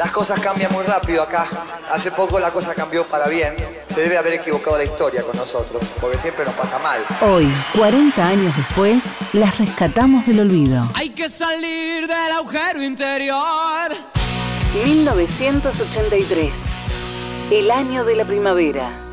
Las cosas cambian muy rápido acá. Hace poco la cosa cambió para bien. Se debe haber equivocado la historia con nosotros, porque siempre nos pasa mal. Hoy, 40 años después, las rescatamos del olvido. Hay que salir del agujero interior. 1983, el año de la primavera.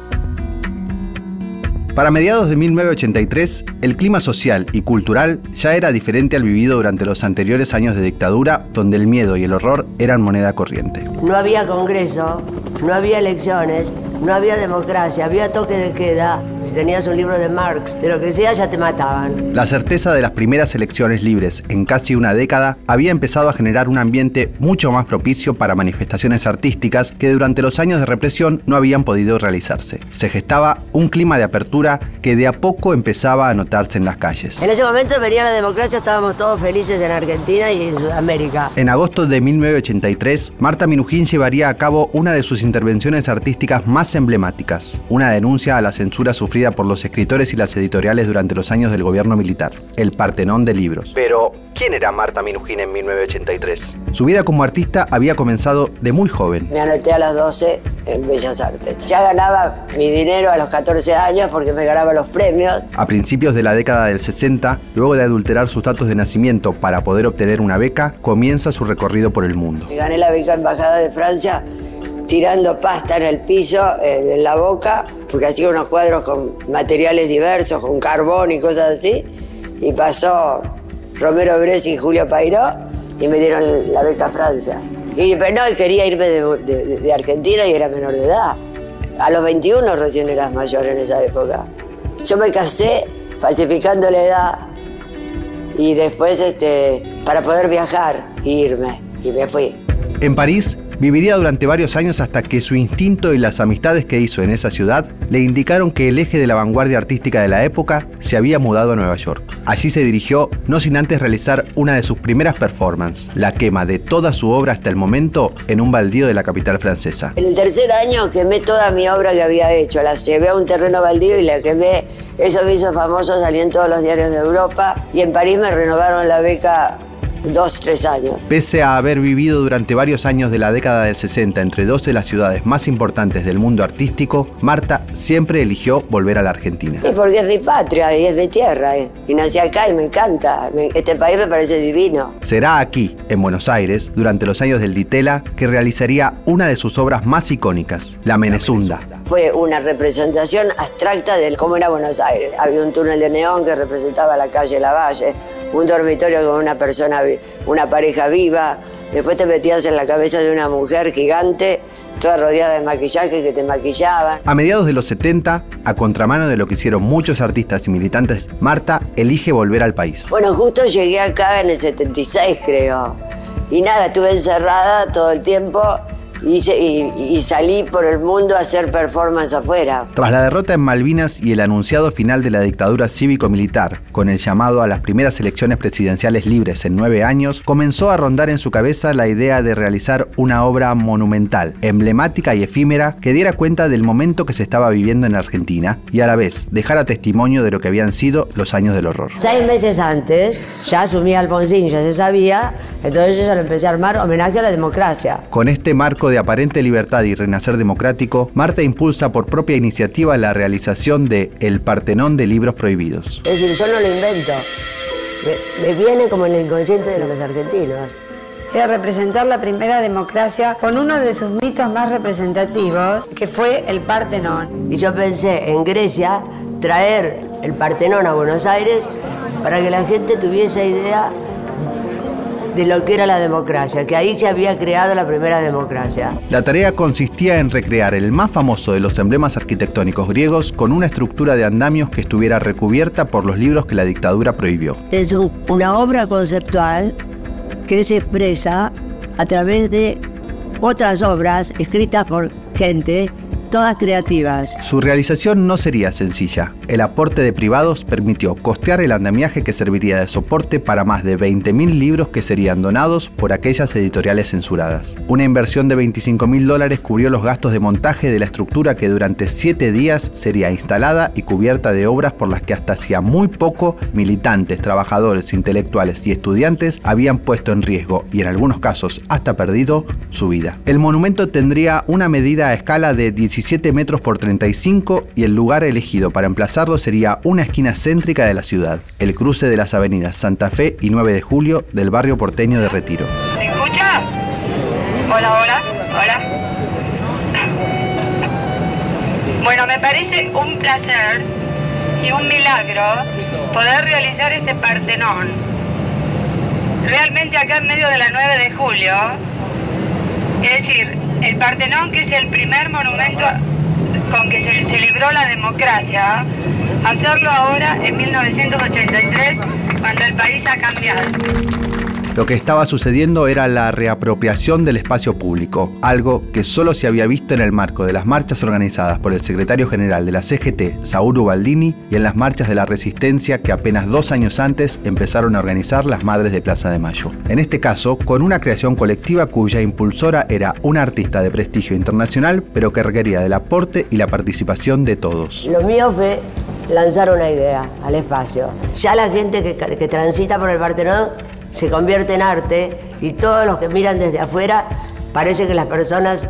Para mediados de 1983, el clima social y cultural ya era diferente al vivido durante los anteriores años de dictadura, donde el miedo y el horror eran moneda corriente. No había congreso, no había elecciones, no había democracia, había toque de queda. Si tenías un libro de Marx, de lo que sea, ya te mataban. La certeza de las primeras elecciones libres en casi una década había empezado a generar un ambiente mucho más propicio para manifestaciones artísticas que durante los años de represión no habían podido realizarse. Se gestaba un clima de apertura que de a poco empezaba a notarse en las calles. En ese momento venía la democracia, estábamos todos felices en Argentina y en Sudamérica. En agosto de 1983, Marta Minujín llevaría a cabo una de sus intervenciones artísticas más emblemáticas, una denuncia a la censura sufrida por los escritores y las editoriales durante los años del gobierno militar, el Partenón de libros. Pero, ¿quién era Marta Minujín en 1983? Su vida como artista había comenzado de muy joven. Me anoté a las 12 en Bellas Artes. Ya ganaba mi dinero a los 14 años porque me ganaba los premios. A principios de la década del 60, luego de adulterar sus datos de nacimiento para poder obtener una beca, comienza su recorrido por el mundo. Gané la beca Embajada de Francia tirando pasta en el piso, en la boca, porque hacía unos cuadros con materiales diversos, con carbón y cosas así. Y pasó Romero Bresci y Julio Pairó y me dieron la beca Francia. Y pero no, quería irme de, de, Argentina y era menor de edad. A los 21 recién eras mayor en esa época. Yo me casé falsificando la edad y después este, para poder viajar e irme. Y me fui. En París Viviría durante varios años hasta que su instinto y las amistades que hizo en esa ciudad le indicaron que el eje de la vanguardia artística de la época se había mudado a Nueva York. Allí se dirigió, no sin antes realizar una de sus primeras performances, la quema de toda su obra hasta el momento en un baldío de la capital francesa. En el tercer año quemé toda mi obra que había hecho, las llevé a un terreno baldío y la quemé. Eso me hizo famoso, salí en todos los diarios de Europa y en París me renovaron la beca dos, tres años. Pese a haber vivido durante varios años de la década del 60 entre dos de las ciudades más importantes del mundo artístico, Marta siempre eligió volver a la Argentina. Y porque es mi patria y es mi tierra. Eh. Y nací acá y me encanta. Este país me parece divino. Será aquí, en Buenos Aires, durante los años del Ditela, que realizaría una de sus obras más icónicas, La Menezunda. Fue una representación abstracta de cómo era Buenos Aires. Había un túnel de neón que representaba la calle Lavalle un dormitorio con una persona, una pareja viva. Después te metías en la cabeza de una mujer gigante, toda rodeada de maquillaje que te maquillaban. A mediados de los 70, a contramano de lo que hicieron muchos artistas y militantes, Marta elige volver al país. Bueno, justo llegué acá en el 76, creo. Y nada, estuve encerrada todo el tiempo y, salí por el mundo a hacer performance afuera. Tras la derrota en Malvinas y el anunciado final de la dictadura cívico-militar, con el llamado a las primeras elecciones presidenciales libres en nueve años, comenzó a rondar en su cabeza la idea de realizar una obra monumental, emblemática y efímera que diera cuenta del momento que se estaba viviendo en Argentina y a la vez dejara testimonio de lo que habían sido los años del horror. Seis meses antes ya asumí Alfonsín, ya se sabía, entonces yo ya lo empecé a armar homenaje a la democracia. Con este marco de aparente libertad y renacer democrático, Marta impulsa por propia iniciativa la realización de El Partenón de Libros Prohibidos. Es decir, yo no lo invento. Me, viene como en el inconsciente de los argentinos. Era representar la primera democracia con uno de sus mitos más representativos, que fue el Partenón. Y yo pensé en Grecia traer el Partenón a Buenos Aires para que la gente tuviese idea de lo que era la democracia, que ahí se había creado la primera democracia. La tarea consistía en recrear el más famoso de los emblemas arquitectónicos griegos con una estructura de andamios que estuviera recubierta por los libros que la dictadura prohibió. Es una obra conceptual que se expresa a través de otras obras escritas por gente todas creativas. Su realización no sería sencilla. El aporte de privados permitió costear el andamiaje que serviría de soporte para más de 20.000 libros que serían donados por aquellas editoriales censuradas. Una inversión de 25.000 dólares cubrió los gastos de montaje de la estructura que durante siete días sería instalada y cubierta de obras por las que hasta hacía muy poco militantes, trabajadores, intelectuales y estudiantes habían puesto en riesgo y en algunos casos hasta perdido su vida. El monumento tendría una medida a escala de 17 metros por 35 y el lugar elegido para emplazarlo sería una esquina céntrica de la ciudad, el cruce de las avenidas Santa Fe y 9 de Julio del barrio porteño de Retiro. ¿Me escucha? Hola, hola, hola. Bueno, me parece un placer y un milagro poder realizar este Partenón. Realmente acá en medio de la 9 de julio, es decir, el Partenón, que es el primer monumento con que se celebró la democracia, hacerlo ahora en 1983, cuando el país ha cambiado. Lo que estaba sucediendo era la reapropiación del espacio público, algo que solo se había visto en el marco de las marchas organizadas por el secretario general de la CGT, Saúl Baldini, y en las marchas de la resistencia que apenas dos años antes empezaron a organizar las Madres de Plaza de Mayo. En este caso, con una creación colectiva cuya impulsora era una artista de prestigio internacional, pero que requería del aporte y la participación de todos. Lo mío fue lanzar una idea al espacio. Ya la gente que, que transita por el Partenón se convierte en arte y todos los que miran desde afuera parece que las personas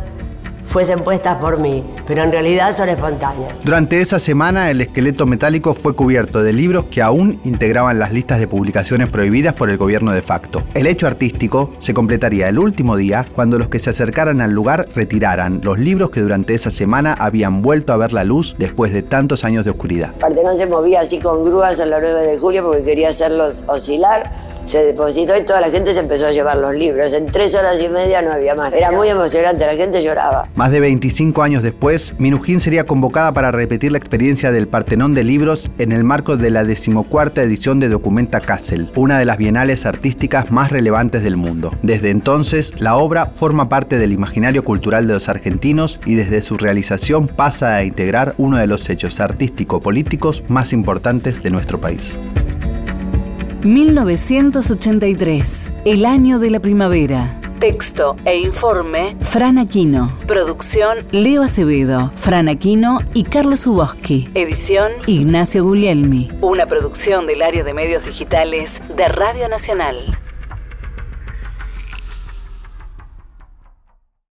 fuesen puestas por mí, pero en realidad son espontáneas. Durante esa semana el esqueleto metálico fue cubierto de libros que aún integraban las listas de publicaciones prohibidas por el gobierno de facto. El hecho artístico se completaría el último día cuando los que se acercaran al lugar retiraran los libros que durante esa semana habían vuelto a ver la luz después de tantos años de oscuridad. no se movía así con grúas a la 9 de julio porque quería hacerlos oscilar se depositó y toda la gente se empezó a llevar los libros. En tres horas y media no había más. Era muy emocionante, la gente lloraba. Más de 25 años después, Minujín sería convocada para repetir la experiencia del Partenón de Libros en el marco de la decimocuarta edición de Documenta Kassel, una de las bienales artísticas más relevantes del mundo. Desde entonces, la obra forma parte del imaginario cultural de los argentinos y desde su realización pasa a integrar uno de los hechos artístico-políticos más importantes de nuestro país. 1983, el año de la primavera. Texto e informe, Fran Aquino. Producción, Leo Acevedo, Fran Aquino y Carlos Uboski. Edición, Ignacio Guglielmi. Una producción del área de medios digitales de Radio Nacional.